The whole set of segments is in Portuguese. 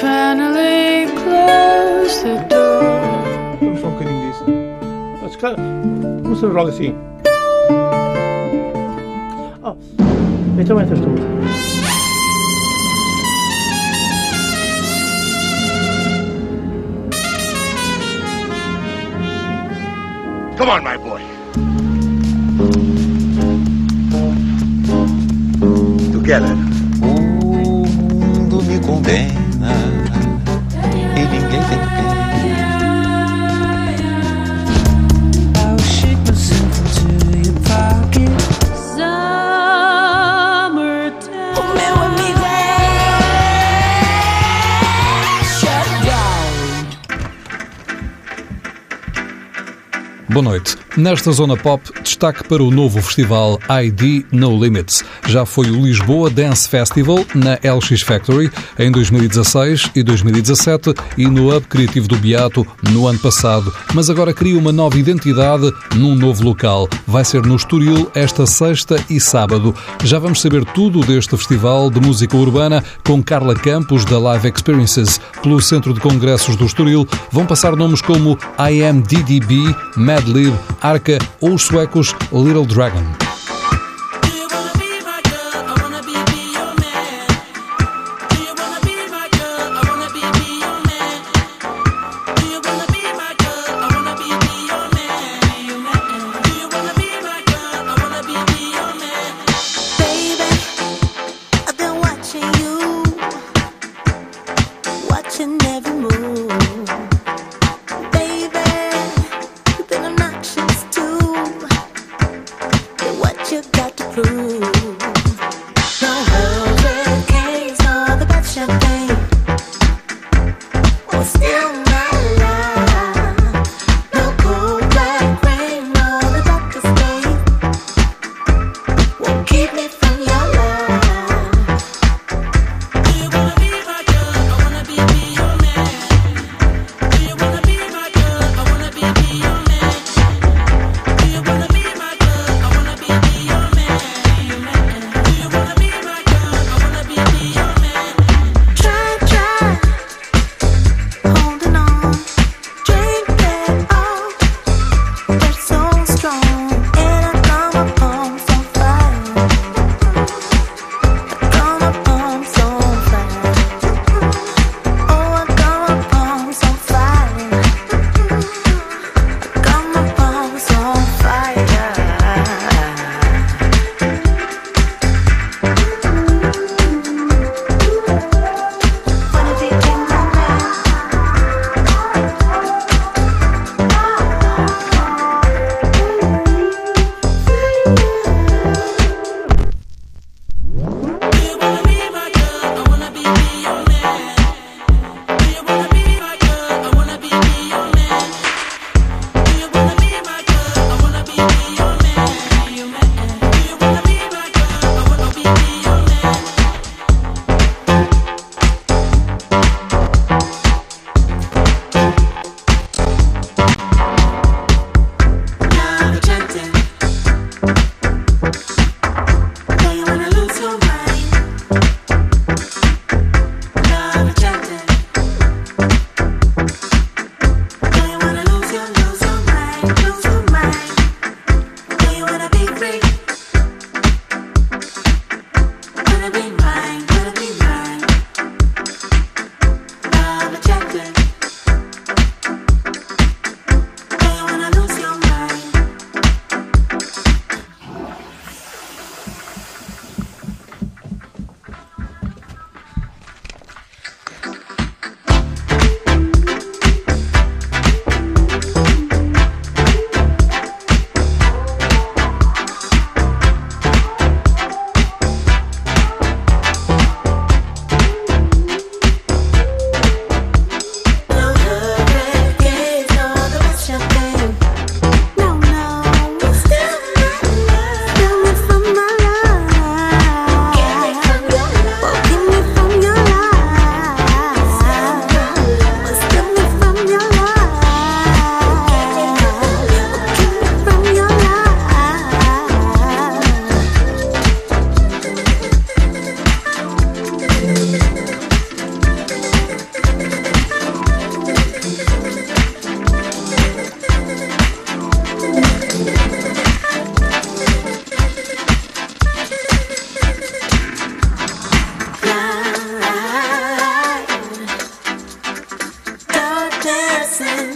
finally closed the door. Vamos só um bocadinho disso. Mas, cara, vamos fazer logo assim. Oh, então entras tu. Come on, my boy. Together. O mundo me condena meu amigo é Boa noite. Nesta zona pop, destaque para o novo festival ID No Limits. Já foi o Lisboa Dance Festival na LX Factory em 2016 e 2017 e no Hub Criativo do Beato no ano passado, mas agora cria uma nova identidade num novo local. Vai ser no Estoril esta sexta e sábado. Já vamos saber tudo deste festival de música urbana com Carla Campos da Live Experiences. Pelo Centro de Congressos do Estoril vão passar nomes como IMDDB, Madlib, Arca ou os suecos Little Dragon.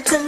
真。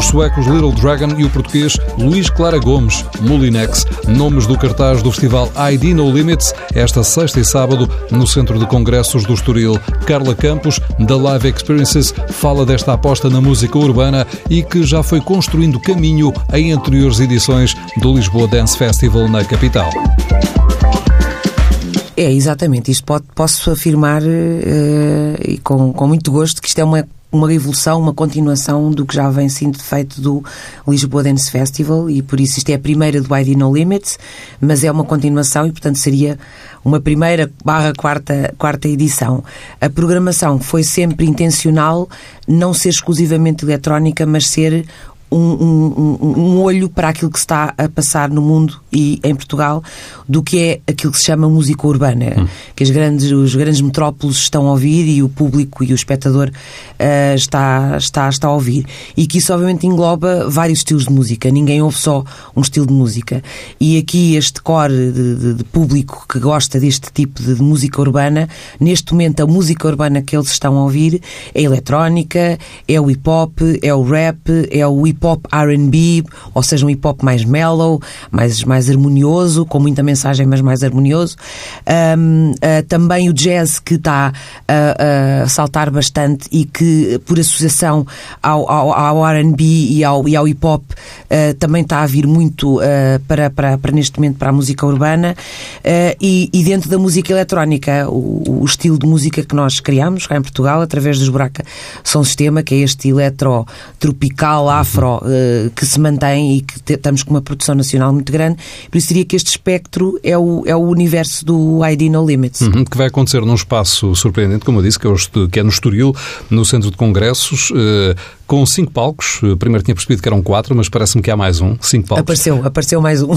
Os suecos Little Dragon e o português Luís Clara Gomes, Molinex, nomes do cartaz do festival ID No Limits, esta sexta e sábado, no Centro de Congressos do Estoril. Carla Campos, da Live Experiences, fala desta aposta na música urbana e que já foi construindo caminho em anteriores edições do Lisboa Dance Festival na capital. É, exatamente. Isto pode, posso afirmar eh, e com, com muito gosto que isto é uma, uma evolução, uma continuação do que já vem sendo feito do Lisboa Dance Festival e por isso isto é a primeira do ID No Limits, mas é uma continuação e portanto seria uma primeira barra quarta, quarta edição. A programação foi sempre intencional não ser exclusivamente eletrónica, mas ser um, um, um, olho para aquilo que se está a passar no mundo e em Portugal do que é aquilo que se chama música urbana, que as grandes, os grandes metrópoles estão a ouvir e o público e o espectador ah, está, está, está a ouvir. E que isso obviamente engloba vários estilos de música, ninguém ouve só um estilo de música. E aqui este core de, de- de público que gosta deste tipo de, de música urbana, neste momento a música urbana que eles estão a ouvir é eletrónica, é o hip hop, é o rap, é o hip hop RB, ou seja, um hip hop mais mellow, mais, mais harmonioso, com muita mensagem, mas mais harmonioso. Ahm, ah, também o jazz que está a, a saltar bastante e que, por associação ao, ao, ao RB e ao, e ao hip hop, ah, também está a vir muito ah, para, para, para neste momento para a música urbana. E, e dentro da música eletrónica, o, o estilo de música que nós criamos cá em Portugal, através dos Buraca São Sistema, que é este eletro tropical, afro, eh, que se mantém e que estamos com uma produção nacional muito grande. Por isso diria que este espectro é o, é o universo do ID No Limits. Uhum, que vai acontecer num espaço surpreendente, como eu disse, que é, o que é no Estoril, no Centro de Congressos, eh, com cinco palcos. Eh, Primeiro tinha percebido que eram quatro, mas parece-me que há mais um. Cinco palcos. Apareceu, apareceu mais um.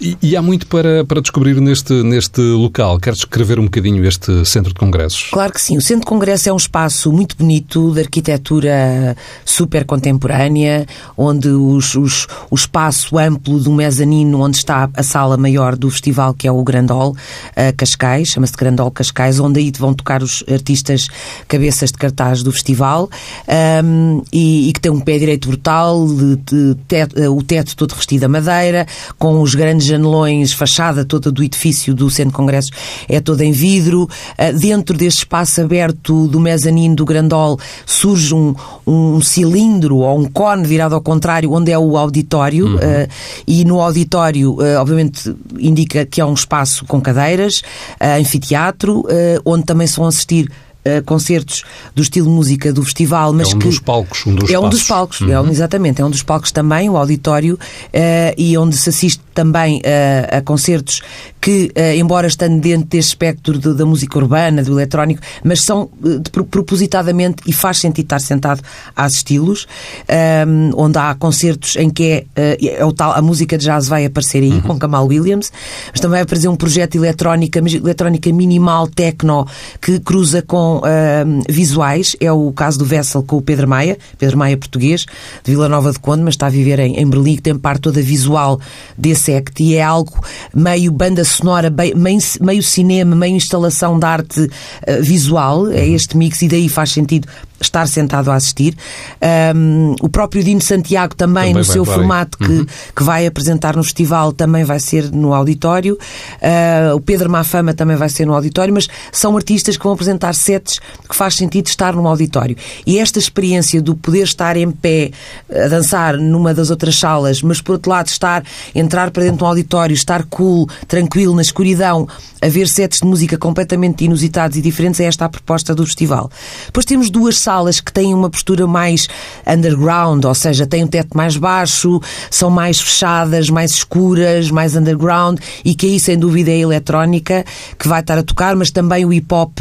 E, e há muito para, para descobrir neste, neste local. Queres descrever um bocadinho este Centro de Congressos? Claro que sim. O Centro de Congresso é um espaço muito bonito, de arquitetura super contemporânea, onde os, os- o espaço amplo do mezanino, onde está a sala maior do festival, que é o Grandol eh, Cascais, chama-se Grandol Cascais, onde aí vão tocar os artistas cabeças de cartaz do festival, ahm, e, e que tem um pé direito brutal, de- de teto- eh, o teto todo revestido a madeira, com os grandes janelões, fachada toda do edifício do Centro de Congressos é toda em vidro. Ah, Dentro deste espaço aberto do mezanino do Grandol surge um, um cilindro ou um cone virado ao contrário, onde é o auditório. ah, e no auditório, obviamente, indica que é um espaço com cadeiras, anfiteatro, onde também se vão assistir ah, concertos do estilo música do festival, mas um que dos palcos, um dos é um dos palcos, é um- exatamente, é um dos palcos também, o auditório, eh, e onde se assiste também eh, a concertos que, eh, embora estando dentro deste espectro de- da música urbana, do eletrónico, mas são eh, de- pro- propositadamente e faz sentido estar sentado a assisti-los, ehm, onde há concertos em que é, eh, é o tal, a música de jazz vai aparecer aí, com Kamal Williams, mas também vai aparecer um projeto eletrónica, eletrónica minimal, techno, que cruza com ehm, visuais, é o caso do Vessel com o Pedro Maia, Pedro Maia português, de Vila Nova de Conde, mas está a viver em, em Berlim, que tem parte toda visual desse act. E é algo meio banda sonora, meio, meio cinema, meio instalação de arte eh, visual, é este mix e daí faz sentido estar sentado a assistir. Ahm, o próprio Dino Santiago também, Também no seu formato que, que vai apresentar no festival também vai ser no auditório. Ah, o Pedro Mafama também vai ser no auditório, mas são artistas que vão apresentar sets que faz sentido estar no auditório. E esta experiência do poder estar em pé a dançar numa das outras salas, mas por outro lado estar, entrar para dentro de um auditório, estar cool, tranquilo, na escuridão, a ver sets de música completamente inusitados e diferentes, é esta a proposta do festival. Depois temos duas salas que têm uma postura mais underground, ou seja, têm um teto mais baixo, são mais fechadas, mais escuras, mais underground, e que aí sem dúvida é a eletrónica que vai estar a tocar, mas também o hip hop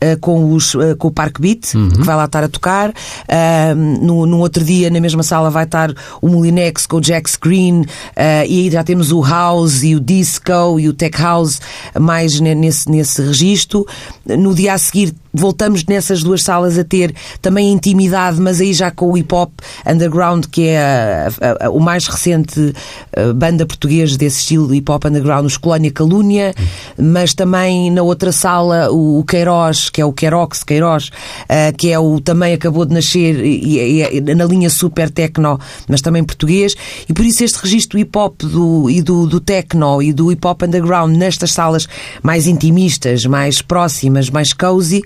eh, com, os, eh, com o Park Beat, que vai lá estar a tocar. Ah, no, no outro dia, na mesma sala, vai estar o Molinex com o Jack Screen, ah, e aí já temos o House e o Disco e o Tech House mais ne- nesse, nesse registro. No dia a seguir, voltamos nessas duas salas a ter também a intimidade, mas aí já com o hip hop underground, que é a- a- a- o mais recente eh, banda portuguesa desse estilo hip hop underground, os Colónia Calúnia, mas também na outra sala o, o Queiroz, que é o Queirox Queiroz, eh, que é o também acabou de nascer e, e- e- na linha super techno, mas também português, e por isso este registro hip hop do, e do, do techno e do hip hop underground nestas salas mais intimistas, mais próximas, mais cozy,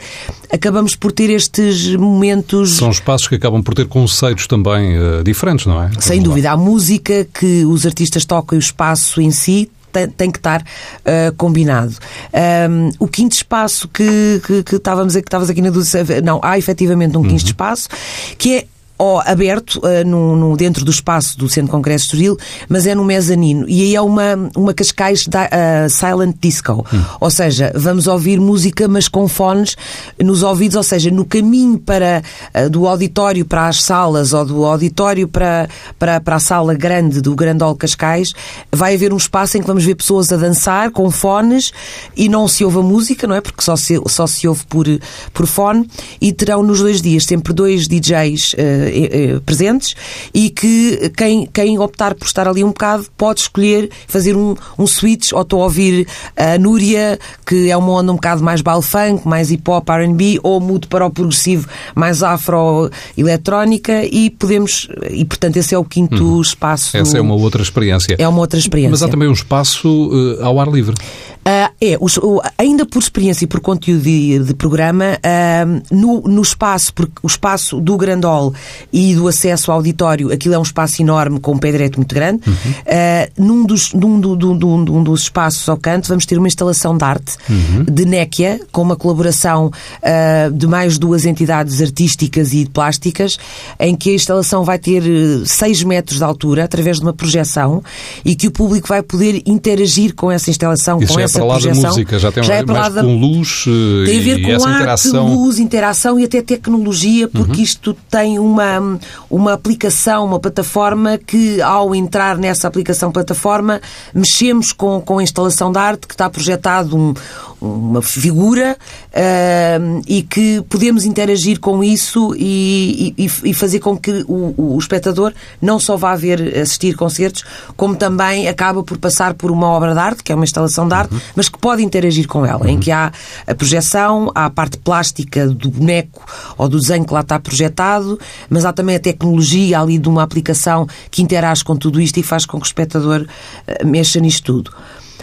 acabamos por ter estes momentos São espaços que acabam por ter conceitos também eh, diferentes, não é? sem Vamos lá. dúvida, a música que os artistas tocam e o espaço em si tem, que estar ah, combinado. Ahm, o quinto espaço que, que, que estávamos a- que estavas aqui na dúvida, não, há efetivamente um Uhum. quinto espaço que é ó, aberto ah, no, no- dentro do espaço do Centro de Congresso Estoril, mas é no mezanino. E aí é uma, uma Cascais da, ah, Silent Disco. Hum. Ou seja, vamos ouvir música, mas com fones nos ouvidos, ou seja, no caminho para, ah, do auditório para as salas ou do auditório para, para, para a sala grande do Grandol Cascais, vai haver um espaço em que vamos ver pessoas a dançar com fones e não se ouve a música, não é? Porque só se, só se ouve por, por fone e terão nos dois dias sempre dois DJs presentes e que quem, quem optar por estar ali um bocado pode escolher fazer um, um switch ou estou a ouvir a Núria, que é uma onda um bocado mais baile funk, mais hip hop, R&B ou mudo para o progressivo mais afro-eletrónica e podemos, e portanto esse é o quinto espaço. Uhum. Essa do- é uma outra experiência. é uma outra experiência. Mas há também um espaço eh, ao ar livre. Ah, é, os- o- ainda por experiência e por conteúdo de, de programa, ah, no, no espaço, porque o espaço do Grandol e do acesso ao auditório, aquilo é um espaço enorme com um pé direito muito grande. Ah, num, dos, num, do- do- do- do- dos espaços ao canto, vamos ter uma instalação de arte de Néquia, com uma colaboração de mais duas entidades artísticas e plásticas, em que a instalação vai ter 6 metros de altura, através de uma projeção, e que o público vai poder interagir com essa instalação, Isso com é essa para lá da projeção. música, já tem Já é mais da- com luz eh, tem a ver e com essa arte, interação. Uhum. luz, interação e até tecnologia, porque isto tem uma, uma aplicação, uma plataforma que, ao entrar nessa aplicação plataforma, mexemos com, com a instalação de arte que está projetado um- uma figura ah, e que podemos interagir com isso e, e- e fazer com que o, o espectador não só vá ver assistir concertos, como também acaba por passar por uma obra de arte, que é uma instalação de arte, Uhum. mas que pode interagir com ela, em que há a projeção, há a parte plástica do boneco ou do desenho que lá está projetado, mas há também a tecnologia ali de uma aplicação que interage com tudo isto e faz com que o espectador eh, mexa nisto tudo.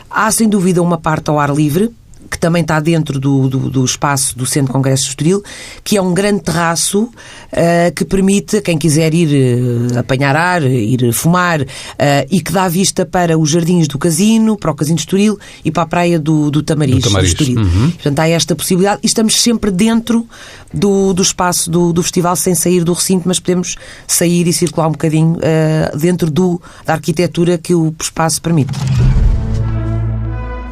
Há, sem dúvida, uma parte ao ar livre, que também está dentro do, do, do espaço do Centro de Congresso Estoril, que é um grande terraço eh, que permite a quem quiser ir eh, apanhar ar, ir fumar eh, e que dá vista para os jardins do Casino, para o Casino de Estoril e para a praia do, do Tamariz. Do Tamariz. Estoril. Uhum. Portanto, há esta possibilidade e estamos sempre dentro do, do espaço do, do festival sem sair do recinto, mas podemos sair e circular um bocadinho dentro do, da arquitetura que o espaço permite.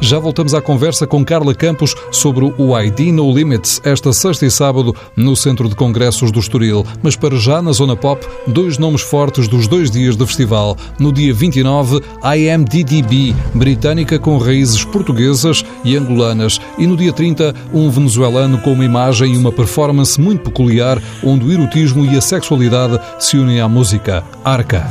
Já voltamos à conversa com Carla Campos sobre o ID No Limits, esta sexta e sábado no Centro de Congressos do Estoril. Mas para já, na Zona Pop, dois nomes fortes dos dois dias do festival. No dia 29, IMDDB, britânica com raízes portuguesas e angolanas. E no dia 30, um venezuelano com uma imagem e uma performance muito peculiar, onde o erotismo e a sexualidade se unem à música. Arca.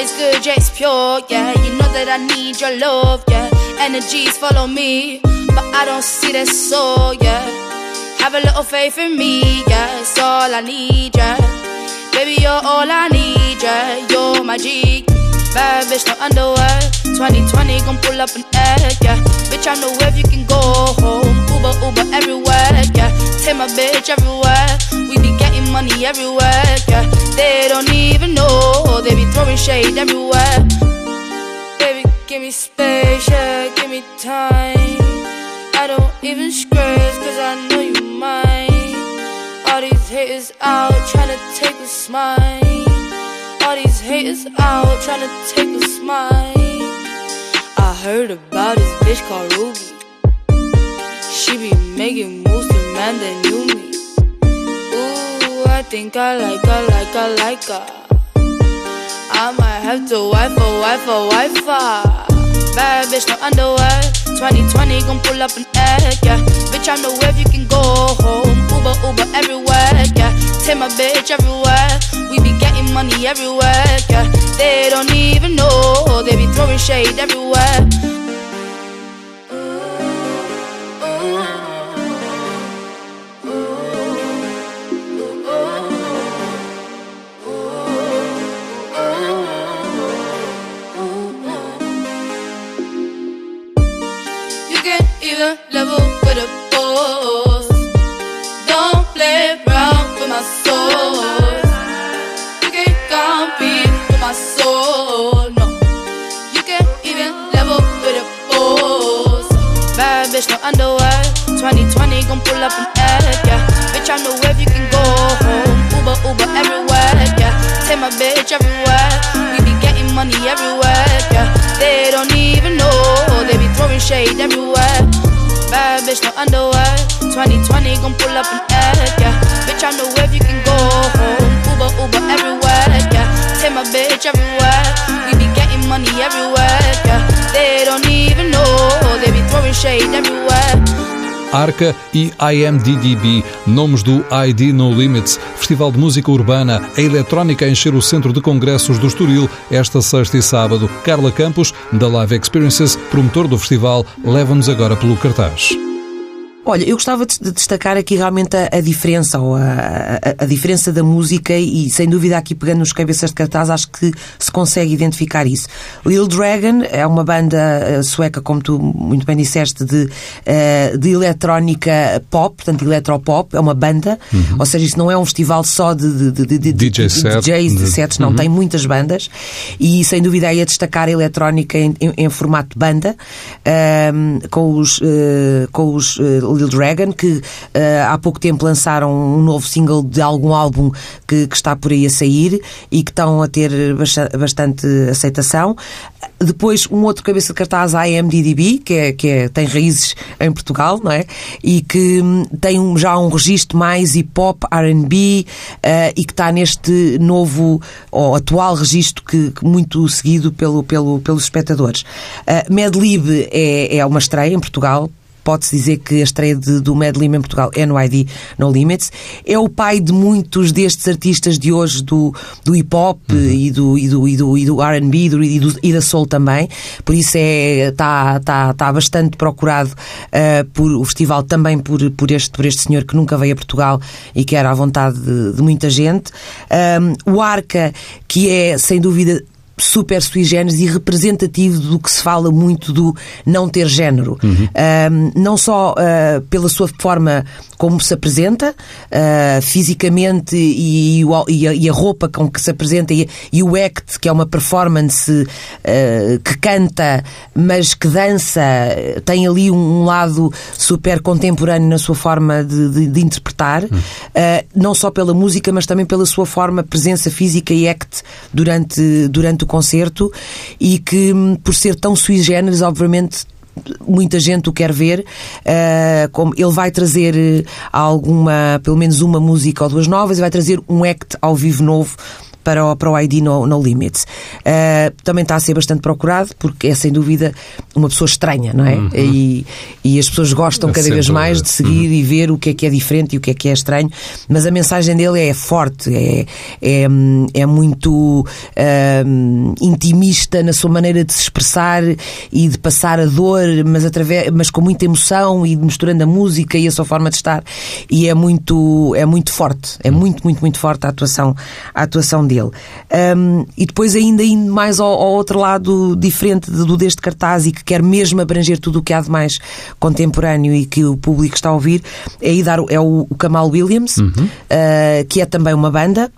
Is good, yeah, it's pure, yeah. You know that I need your love, yeah. Energies follow me, but I don't see that soul, yeah. Have a little faith in me, yeah. It's all I need, yeah. Baby, you're all I need, yeah. You're my G. Bad bitch, no underwear. 2020 gon' pull up an egg, yeah. Bitch, I know if you can go home. Uber, Uber everywhere, yeah. Take my bitch everywhere. We be getting money everywhere, yeah. They don't even know. They be throwing shade everywhere. Baby, give me space, yeah. Give me time. I don't even scratch, cause I know you mine. All these haters out tryna take a smile. All these haters out tryna take a smile. I heard about this bitch called Ruby. She be making moves to man that knew me. Think I like her, like her, like her. I might have to wife her, wife her, wife her. Bad bitch, no underwear. 2020 gon' pull up an egg, yeah. Bitch, I know if you can go home. Uber, Uber everywhere, yeah. Take my bitch everywhere. We be getting money everywhere, yeah. They don't even know. They be throwing shade everywhere. Level with a boss. Don't play around with my soul. You can't compete with my soul. No, you can't even level with a boss. Bad bitch, no underwear. 2020 gon' pull up an egg, yeah. Bitch, I know if you can go home. Uber, Uber everywhere, yeah. Take my bitch everywhere. We be getting money everywhere, yeah. They don't even know. They be throwing shade everywhere. Bad bitch, no underwear. 2020 gon' pull up an egg, yeah. Bitch, I know if you can go home. Uber, Uber everywhere, yeah. Take my bitch everywhere. We be getting money everywhere, yeah. They don't even know. They be throwing shade everywhere. Arca e IMDDB, nomes do ID No Limits, Festival de Música Urbana, a eletrónica a encher o centro de congressos do Estoril esta sexta e sábado. Carla Campos, da Live Experiences, promotor do festival, leva-nos agora pelo cartaz. Olha, eu gostava de de destacar aqui realmente a, a diferença, ou a, a- a diferença da música e, sem dúvida, aqui pegando nos cabeças de cartaz, acho que se consegue identificar isso. Lil Dragon é uma banda eh, sueca, como tu muito bem disseste, de, eh, de eletrónica pop, portanto, eletropop, é uma banda, ou seja, isso não é um festival só de, de, de, de, DJ set, DJs, de de- sets, não, tem muitas bandas. E, sem dúvida, aí a destacar a eletrónica em, em- em formato banda, ahm, com os, eh, com os eh, Lil Dragon, que eh, há pouco tempo lançaram um novo single de algum álbum que, que está por aí a sair e que estão a ter basta- bastante aceitação. Depois, um outro cabeça de cartaz, a IMDDB, que, é, que é, tem raízes em Portugal, não é? E que hum, tem um- já um registro mais hip-hop, R&B eh, e que está neste novo, ou atual registro que, que muito seguido pelo, pelo, pelos espectadores. Uh, Medlib é, é uma estreia em Portugal, Pode-se dizer que a estreia de- do Mad Lib em Portugal é no ID No Limits. É o pai de muitos destes artistas de hoje do, do hip hop e do, e do, e do, e do RB e, do, e, da soul também. Por isso é, está tá, tá bastante procurado ah, por o festival também por, por, este, por este senhor que nunca veio a Portugal e que era à vontade de, de muita gente. Ahm, o Arca, que é sem dúvida super sui generis e representativo do que se fala muito do não ter género. Ahm, não só ah, pela sua forma como se apresenta, ah, fisicamente e, e a, e a roupa com que se apresenta e, e o act, que é uma performance ah, que canta, mas que dança, tem ali um, um lado super contemporâneo na sua forma de, de- de interpretar, ah, não só pela música, mas também pela sua forma, presença física e act durante, durante o concerto e que, hum, por ser tão sui generis, obviamente muita gente o quer ver. Uh, como ele vai trazer eh, alguma, pelo menos uma música ou duas novas e vai trazer um act ao vivo novo para o, para o ID No, no Limits. Uh, também está a ser bastante procurado porque é sem dúvida uma pessoa estranha, não é? E, e as pessoas gostam É cada vez mais de seguir e ver o que é que é diferente e o que é que é estranho, mas a mensagem dele é forte, é, é, é muito hum, intimista na sua maneira de se expressar e de passar a dor, mas, através, mas com muita emoção e misturando a música e a sua forma de estar. E é muito, é muito forte, é muito, muito, muito forte a atuação, a atuação dele. Hum, e depois, ainda indo mais ao, ao outro lado diferente do deste cartaz e que quer mesmo abranger tudo o que há de mais contemporâneo e que o público está a ouvir, é, é o, o Kamal Williams, uh, que é também uma banda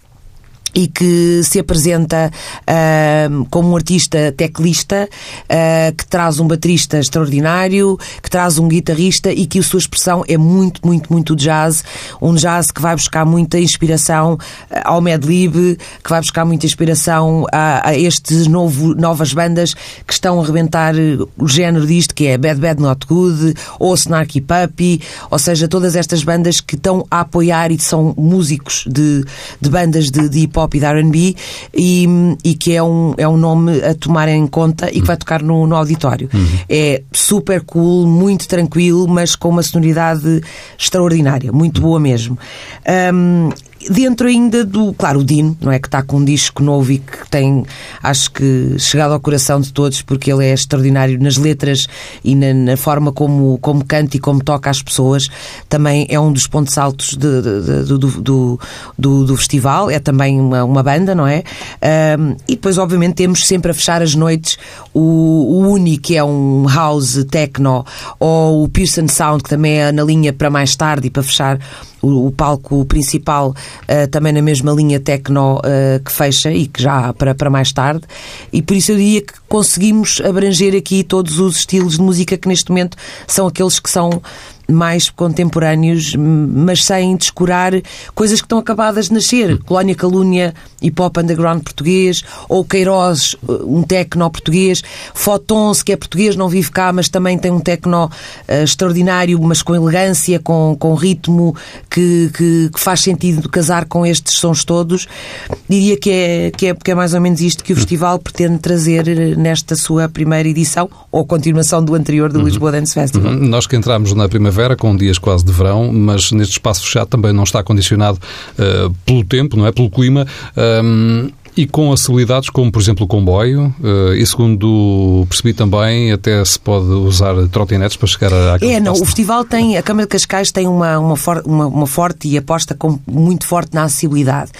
e que se apresenta ahm, como um artista teclista ah, que traz um baterista extraordinário, que traz um guitarrista e que a sua expressão é muito, muito, muito jazz. Um jazz que vai buscar muita inspiração ah, ao Mad Lib, que vai buscar muita inspiração a, a estes novo, novas bandas que estão a rebentar o género disto, que é Bad Bad Not Good ou Snarky Puppy, ou seja, todas estas bandas que estão a apoiar e são músicos de, de bandas de, de hip hop e de RB e, e que é um, é um nome a tomar em conta e que vai tocar no, no auditório. É super cool, muito tranquilo, mas com uma sonoridade extraordinária, muito boa mesmo. Ahm, Dentro ainda do. Claro, o Dino, não é? Que está com um disco novo e que tem, acho que, chegado ao coração de todos, porque ele é extraordinário nas letras e na, na forma como, como canta e como toca as pessoas. Também é um dos pontos altos de- de- de- do, do, do, do festival. É também uma, uma banda, não é? Ahm, e depois, obviamente, temos sempre a fechar as noites o, o Uni, que é um house techno, ou o Pearson Sound, que também é na linha para mais tarde e para fechar o, palco principal eh, também na mesma linha techno eh, que fecha e que já há para, para mais tarde. E por isso eu diria que conseguimos abranger aqui todos os estilos de música que neste momento são aqueles que são mais contemporâneos, mas sem descurar coisas que estão acabadas de nascer. Colónia Calúnia, hip hop underground português, ou Queiroz, um techno português, Fotons, que é português, não vive cá, mas também tem um techno eh, extraordinário, mas com elegância, com, com ritmo, que, que, que faz sentido casar com estes sons todos. Diria que é, que, é, que é mais ou menos isto que o festival pretende trazer eh, nesta sua primeira edição, ou continuação do anterior do Lisboa Dance Festival. Nós que entramos na primavera, com dias quase de verão, mas neste espaço fechado também não está condicionado eh, pelo tempo, não é? Pelo clima. E com acessibilidades como, por exemplo, o comboio, eh, e segundo percebi também, até se pode usar trotinetes para chegar a É, não, o festival tem, a Câmara de Cascais tem uma, uma, for- uma- uma forte e aposta com, muito forte na acessibilidade.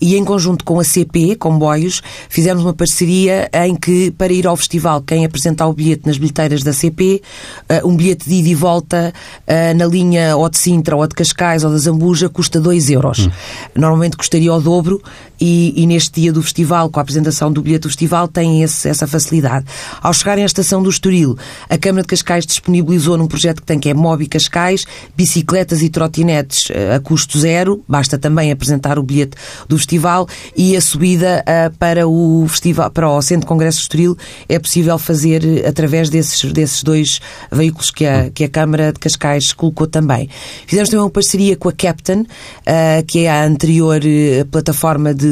E em conjunto com a CP, Comboios, fizemos uma parceria em que, para ir ao festival, quem apresentar o bilhete nas bilheteiras da CP, eh, um bilhete de ida e volta eh, na linha ou de Sintra, ou de Cascais, ou da Zambuja, custa 2 euros. Normalmente custaria o dobro e, e neste dia do festival, com a apresentação do bilhete do festival, tem esse- essa facilidade. Ao chegarem à estação do Estoril, a Câmara de Cascais disponibilizou num projeto que tem que é Mobi Cascais, bicicletas e trotinetes eh, a custo zero, basta também apresentar o bilhete do festival e a subida eh, para o festival, para o Centro de Congresso do Estoril é possível fazer eh, através desses, desses dois veículos que a, que a Câmara de Cascais colocou também. Fizemos também uma parceria com a Captain, eh, que é a anterior plataforma de,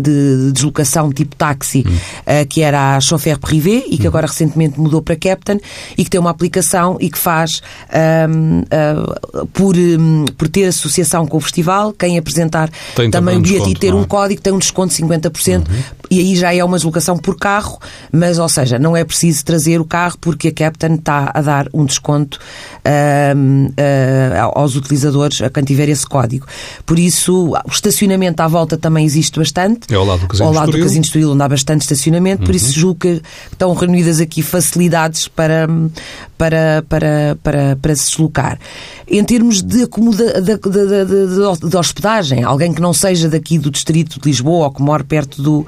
de deslocação tipo táxi, eh, que era a Chauffeur Privé e que agora recentemente mudou para Captain e que tem uma aplicação e que faz ahm, ah, por, hum, por ter associação com o festival, quem apresentar Tem também o um bilhete e ter um é? código tem um desconto de 50% e aí já é uma deslocação por carro, mas ou seja, não é preciso trazer o carro porque a Captain está a dar um desconto ahm, ah, aos utilizadores a quem tiver esse código. Por isso, o estacionamento à volta também existe bastante. É ao lado do Casino Ao lado do. Casino Estoril, onde há bastante estacionamento, por isso julgo que estão reunidas aqui facilidades para, para, para, para, para se deslocar. Em termos de, acomoda, de, de, de- hospedagem, alguém que não seja daqui do distrito de Lisboa ou que mora perto do,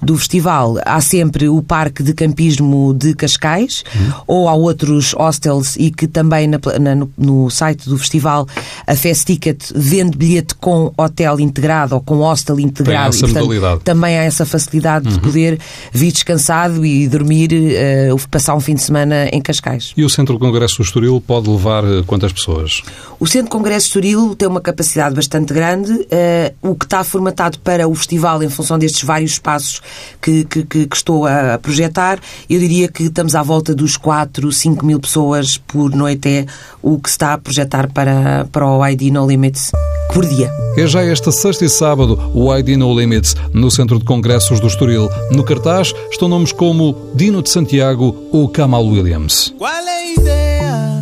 do festival, há sempre o Parque de Campismo de Cascais, ou há outros hostels e que também na na- no, site do festival a Fest Ticket vende bilhete com hotel integrado ou com hostel integrado. essa e, portanto, modalidade. também há essa facilidade Uhum. de poder vir descansado e dormir, eh, passar um fim de semana em Cascais. E o Centro de Congresso do Estoril pode levar eh, quantas pessoas? O Centro de Congresso Estoril tem uma capacidade bastante grande, eh, o que está formatado para o festival em função destes vários espaços que, que, que- que estou a, a projetar, eu diria que estamos à volta dos 4, 5 mil pessoas por noite é o que se está a projetar para, para o ID No Limits por dia. É já esta sexta e sábado o ID No Limits no Centro de Congressos do Estoril. No cartaz estão nomes como Dino de Santiago ou Kamal Williams. Qual é a ideia?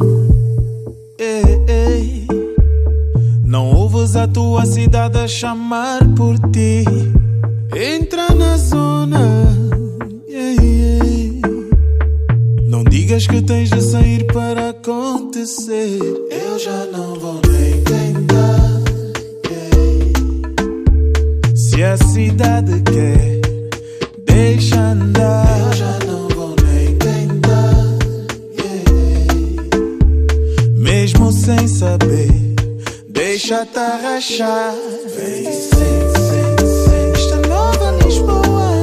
Ei, ei. Não ouves a tua cidade a chamar por ti. Entra na zona. Ei, ei. Digas que tens de sair para acontecer. Eu já não vou nem tentar. Se a cidade quer, deixa andar. Eu já não vou nem tentar. Mesmo sem saber, deixa-te arrachar. Vem, sente, sente, sente. Esta nova Lisboa.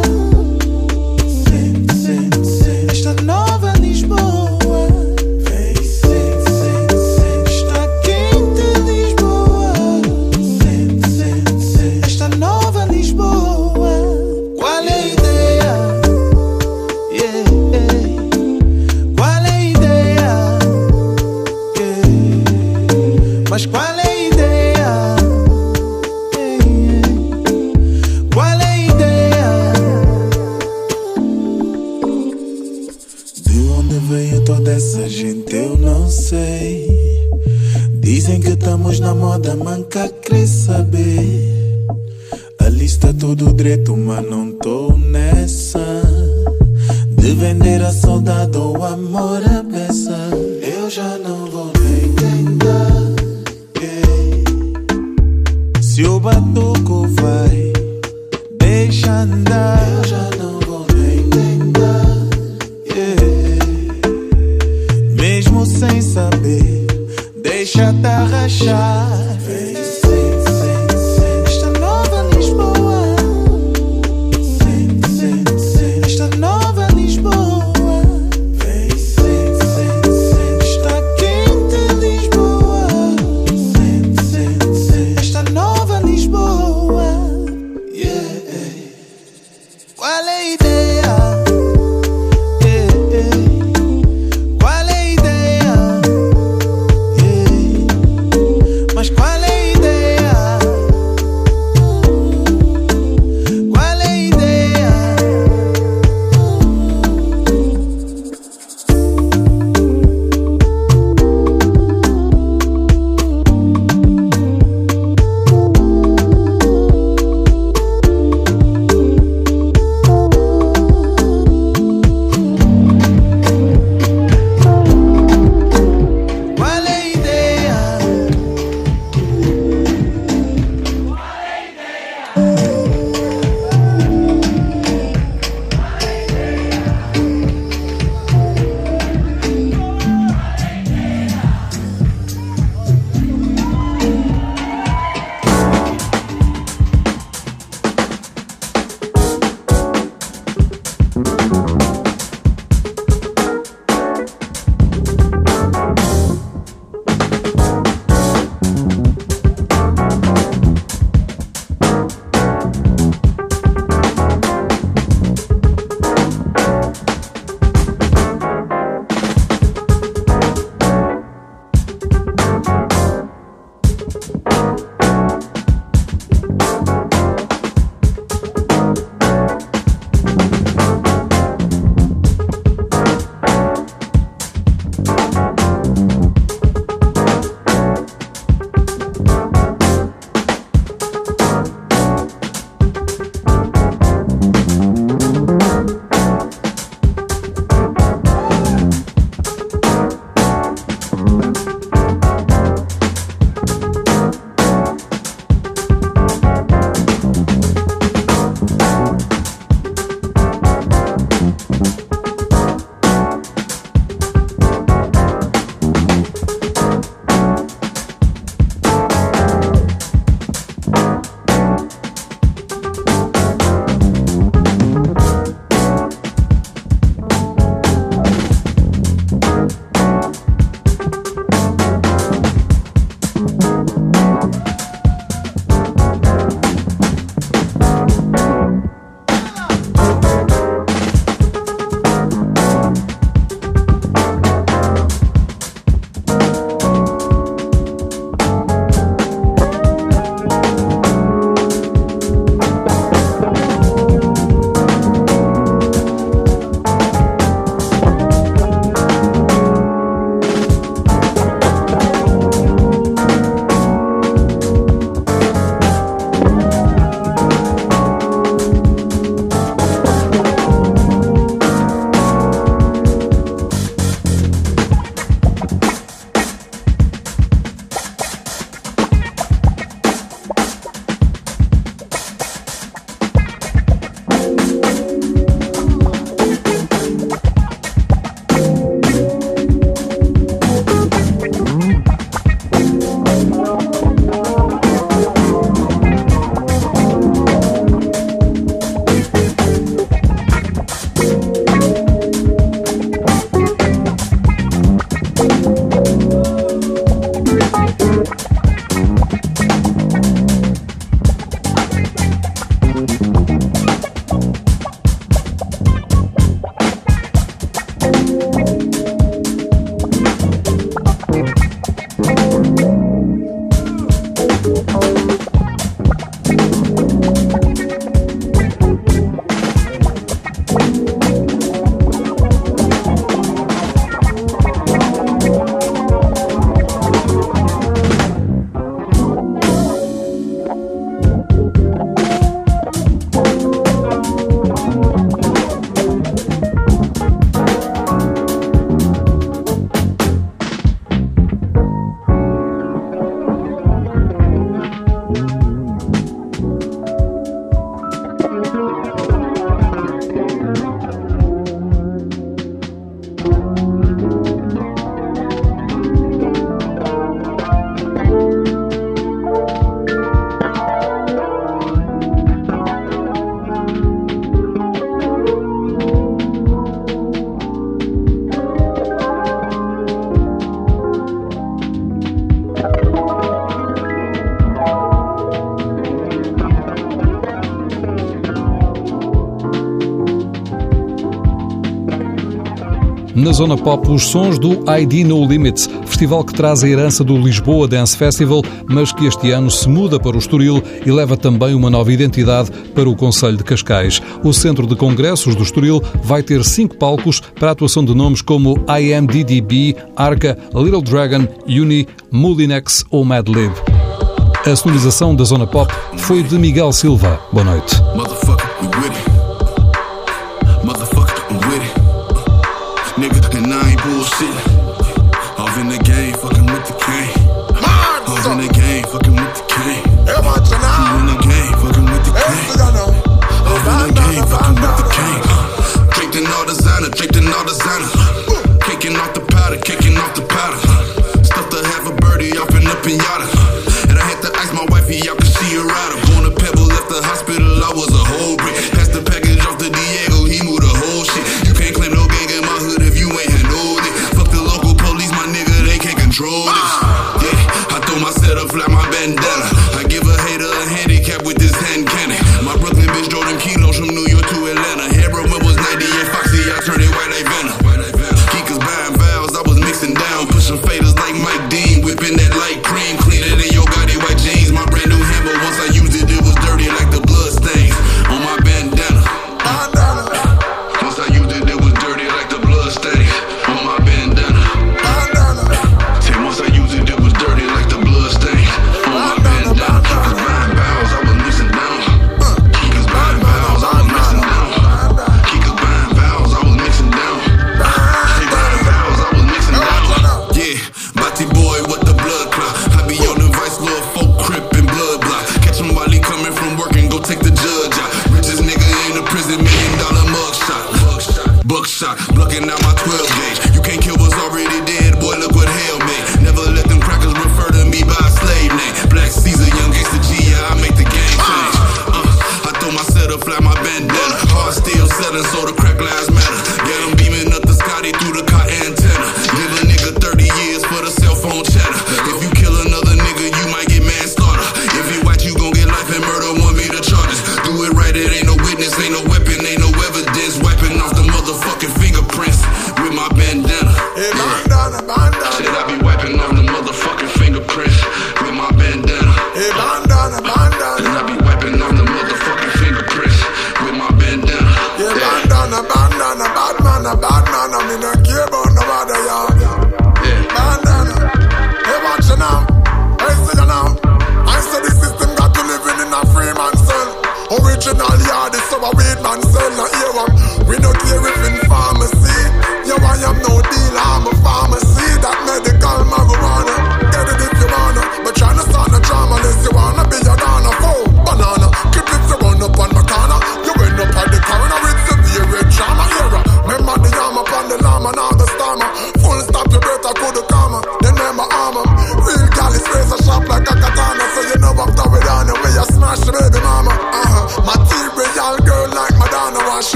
Na Zona Pop, os sons do ID No Limits, festival que traz a herança do Lisboa Dance Festival, mas que este ano se muda para o Estoril e leva também uma nova identidade para o Conselho de Cascais. O Centro de Congressos do Estoril vai ter cinco palcos para a atuação de nomes como IMDDB, Arca, Little Dragon, Uni, Mulinex ou Madlib. A sonorização da Zona Pop foi de Miguel Silva. Boa noite. bullshit.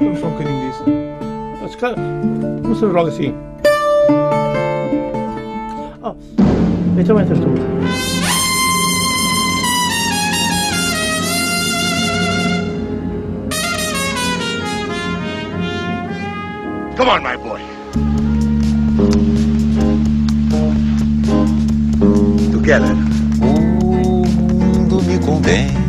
Vamos só um bocadinho disso. Ah, se calhar, começamos logo assim. Oh, então entras tu. Come on, my boy. Together. O mundo me convém.